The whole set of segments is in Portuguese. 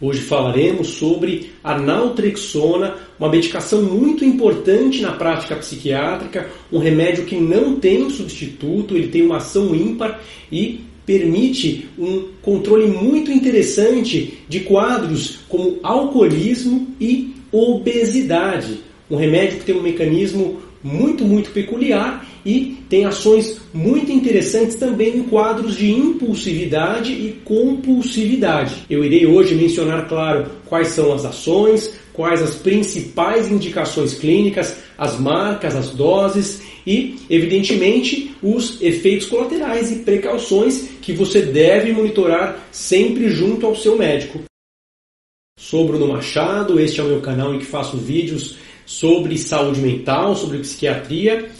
Hoje falaremos sobre a naltrexona, uma medicação muito importante na prática psiquiátrica, um remédio que não tem substituto, ele tem uma ação ímpar e permite um controle muito interessante de quadros como alcoolismo e obesidade. Um remédio que tem um mecanismo muito, muito peculiar e tem ações muito interessantes também em quadros de impulsividade e compulsividade. Eu irei hoje mencionar, claro, quais são as ações, quais as principais indicações clínicas, as marcas, as doses e, evidentemente, os efeitos colaterais e precauções que você deve monitorar sempre junto ao seu médico. Sou Bruno Machado, este é o meu canal em que faço vídeos sobre saúde mental, sobre psiquiatria.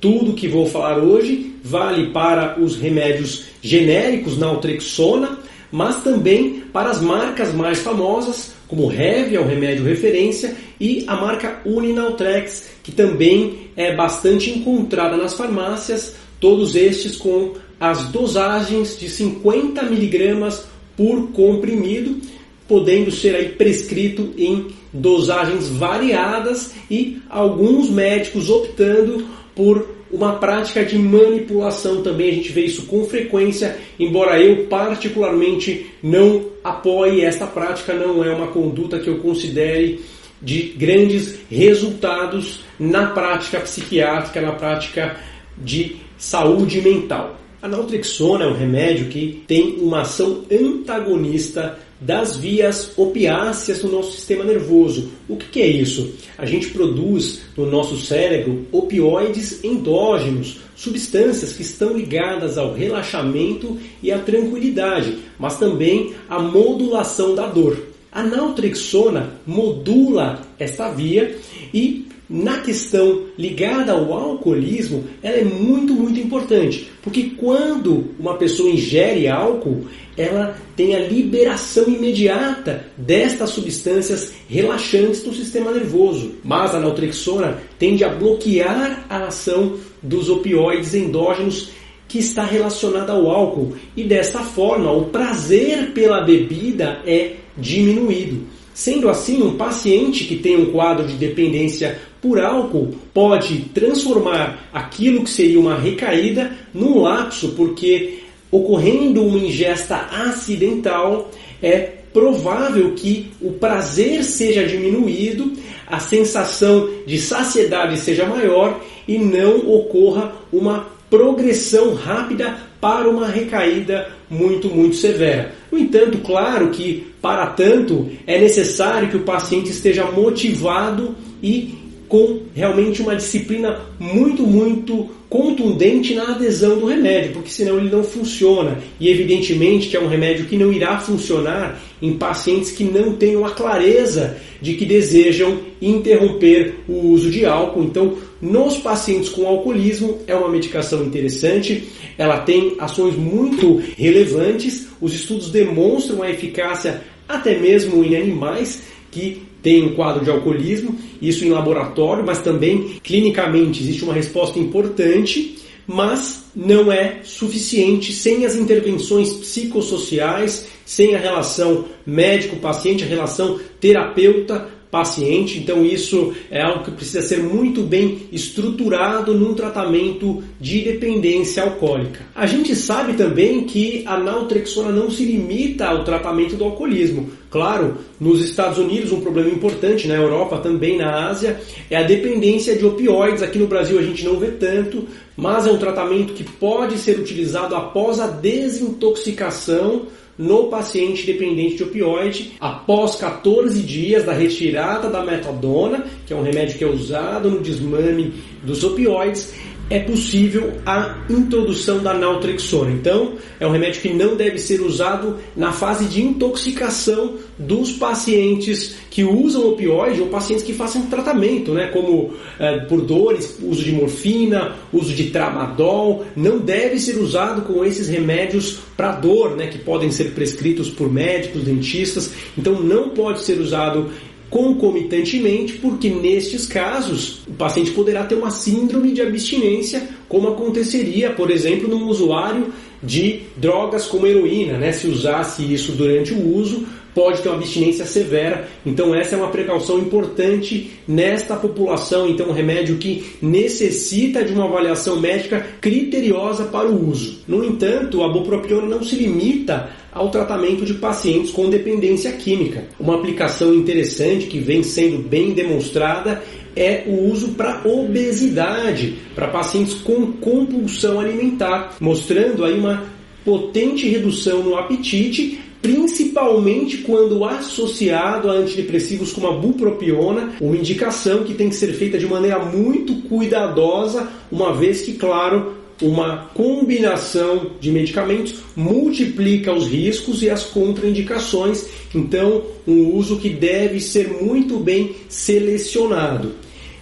Tudo que vou falar hoje vale para os remédios genéricos naltrexona, mas também para as marcas mais famosas, como Hev, é o remédio referência, e a marca Uninaltrex, que também é bastante encontrada nas farmácias, todos estes com as dosagens de 50 miligramas por comprimido, podendo ser aí prescrito em dosagens variadas e alguns médicos optando por uma prática de manipulação também, a gente vê isso com frequência, embora eu particularmente não apoie esta prática, não é uma conduta que eu considere de grandes resultados na prática psiquiátrica, na prática de saúde mental. A naltrexona é um remédio que tem uma ação antagonista das vias opiáceas do nosso sistema nervoso. O que, que é isso? A gente produz no nosso cérebro opioides endógenos, substâncias que estão ligadas ao relaxamento e à tranquilidade, mas também à modulação da dor. A naltrexona modula esta via e na questão ligada ao alcoolismo, ela é muito, muito importante, porque quando uma pessoa ingere álcool, ela tem a liberação imediata destas substâncias relaxantes do sistema nervoso. Mas a naltrexona tende a bloquear a ação dos opioides endógenos que está relacionada ao álcool e dessa forma o prazer pela bebida é diminuído. Sendo assim, um paciente que tem um quadro de dependência por álcool pode transformar aquilo que seria uma recaída num lapso, porque ocorrendo uma ingesta acidental, é provável que o prazer seja diminuído, a sensação de saciedade seja maior e não ocorra uma progressão rápida para uma recaída muito, muito severa. No entanto, claro que para tanto é necessário que o paciente esteja motivado e com realmente uma disciplina muito, muito contundente na adesão do remédio, porque senão ele não funciona. E evidentemente que é um remédio que não irá funcionar em pacientes que não tenham a clareza de que desejam interromper o uso de álcool. Então, nos pacientes com alcoolismo é uma medicação interessante, ela tem ações muito relevantes, os estudos demonstram a eficácia até mesmo em animais que tem um quadro de alcoolismo, isso em laboratório, mas também clinicamente existe uma resposta importante, mas não é suficiente sem as intervenções psicossociais, sem a relação médico-paciente, a relação terapeuta paciente, então isso é algo que precisa ser muito bem estruturado num tratamento de dependência alcoólica. A gente sabe também que a naltrexona não se limita ao tratamento do alcoolismo. Claro, nos Estados Unidos um problema importante, na Europa também, na Ásia, é a dependência de opioides. Aqui no Brasil a gente não vê tanto, mas é um tratamento que pode ser utilizado após a desintoxicação no paciente dependente de opioide após 14 dias da retirada da metadona, que é um remédio que é usado no desmame dos opioides, é possível a introdução da naltrexona. Então, é um remédio que não deve ser usado na fase de intoxicação dos pacientes que usam opioide ou pacientes que façam tratamento, né, como é, por dores, uso de morfina, uso de tramadol, não deve ser usado com esses remédios para dor, né, que podem ser prescritos por médicos, dentistas. Então, não pode ser usado concomitantemente, porque nestes casos o paciente poderá ter uma síndrome de abstinência, como aconteceria, por exemplo, num usuário de drogas como heroína, né? Se usasse isso durante o uso, pode ter uma abstinência severa. Então essa é uma precaução importante nesta população. Então um remédio que necessita de uma avaliação médica criteriosa para o uso. No entanto, a bupropiona não se limita ao tratamento de pacientes com dependência química. Uma aplicação interessante que vem sendo bem demonstrada é o uso para obesidade, para pacientes com compulsão alimentar, mostrando aí uma potente redução no apetite principalmente quando associado a antidepressivos como a bupropiona, uma indicação que tem que ser feita de maneira muito cuidadosa, uma vez que, claro, uma combinação de medicamentos multiplica os riscos e as contraindicações, então um uso que deve ser muito bem selecionado.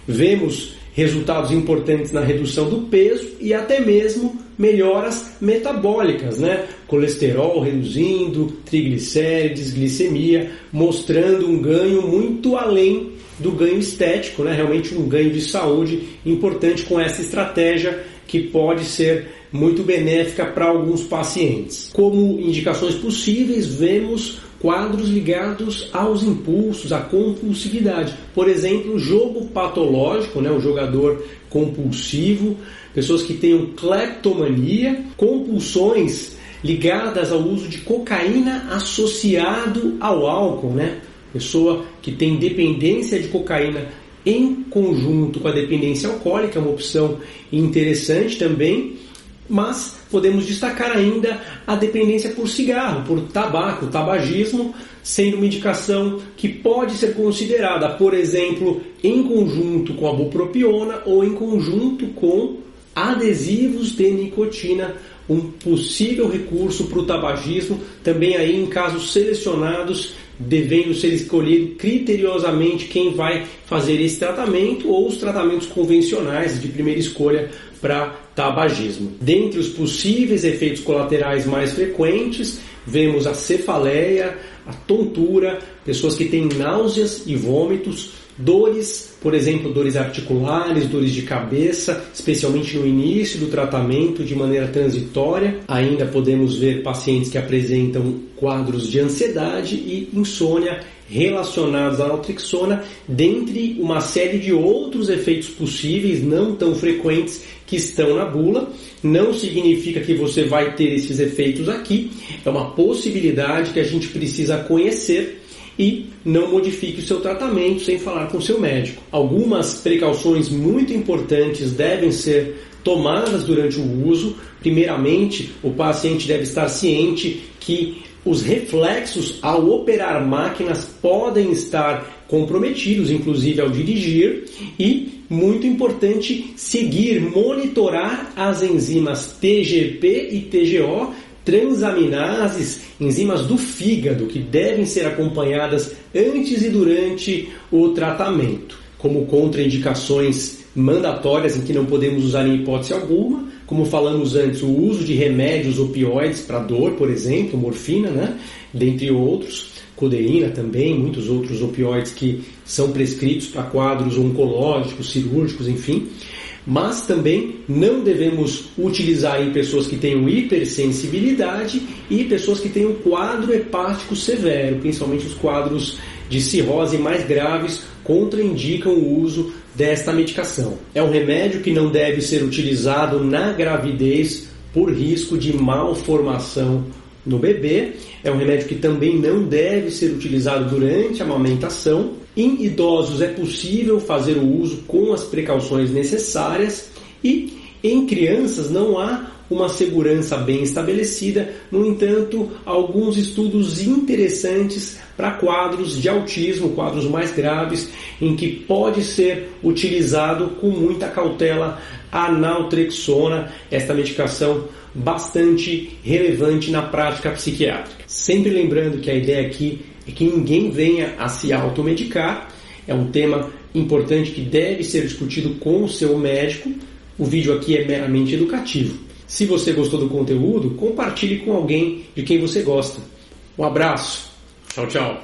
Vemos resultados importantes na redução do peso e até mesmo melhoras metabólicas, né? Colesterol reduzindo, triglicérides, glicemia, mostrando um ganho muito além do ganho estético, né? Realmente um ganho de saúde importante com essa estratégia que pode ser muito benéfica para alguns pacientes. Como indicações possíveis, vemos quadros ligados aos impulsos, à compulsividade. Por exemplo, jogo patológico, né, o jogador compulsivo, pessoas que tenham cleptomania, compulsões ligadas ao uso de cocaína associado ao álcool, né? Pessoa que tem dependência de cocaína em conjunto com a dependência alcoólica, é uma opção interessante também, mas podemos destacar ainda a dependência por cigarro, por tabaco, tabagismo, sendo uma indicação que pode ser considerada, por exemplo, em conjunto com a bupropiona ou em conjunto com adesivos de nicotina, um possível recurso para o tabagismo, também aí em casos selecionados devendo ser escolhido criteriosamente quem vai fazer esse tratamento ou os tratamentos convencionais de primeira escolha para tabagismo. Dentre os possíveis efeitos colaterais mais frequentes, vemos a cefaleia, a tontura, pessoas que têm náuseas e vômitos, Dores, por exemplo, dores articulares, dores de cabeça, especialmente no início do tratamento de maneira transitória. Ainda podemos ver pacientes que apresentam quadros de ansiedade e insônia relacionados à naltrexona, dentre uma série de outros efeitos possíveis, não tão frequentes, que estão na bula. Não significa que você vai ter esses efeitos aqui, é uma possibilidade que a gente precisa conhecer e não modifique o seu tratamento sem falar com o seu médico. Algumas precauções muito importantes devem ser tomadas durante o uso. Primeiramente, o paciente deve estar ciente que os reflexos ao operar máquinas podem estar comprometidos, inclusive ao dirigir, e muito importante seguir, monitorar as enzimas TGP e TGO transaminases, enzimas do fígado que devem ser acompanhadas antes e durante o tratamento, como contraindicações mandatórias em que não podemos usar em hipótese alguma, como falamos antes, o uso de remédios opioides para dor, por exemplo, morfina, né? dentre outros, codeína também, muitos outros opioides que são prescritos para quadros oncológicos, cirúrgicos, enfim mas também não devemos utilizar em pessoas que tenham hipersensibilidade e pessoas que tenham quadro hepático severo, principalmente os quadros de cirrose mais graves contraindicam o uso desta medicação. É um remédio que não deve ser utilizado na gravidez por risco de malformação no bebê. É um remédio que também não deve ser utilizado durante a amamentação em idosos é possível fazer o uso com as precauções necessárias e em crianças não há uma segurança bem estabelecida, no entanto, alguns estudos interessantes para quadros de autismo, quadros mais graves, em que pode ser utilizado com muita cautela a naltrexona, esta medicação bastante relevante na prática psiquiátrica. Sempre lembrando que a ideia aqui é que ninguém venha a se automedicar. É um tema importante que deve ser discutido com o seu médico. O vídeo aqui é meramente educativo. Se você gostou do conteúdo, compartilhe com alguém de quem você gosta. Um abraço. Tchau, tchau.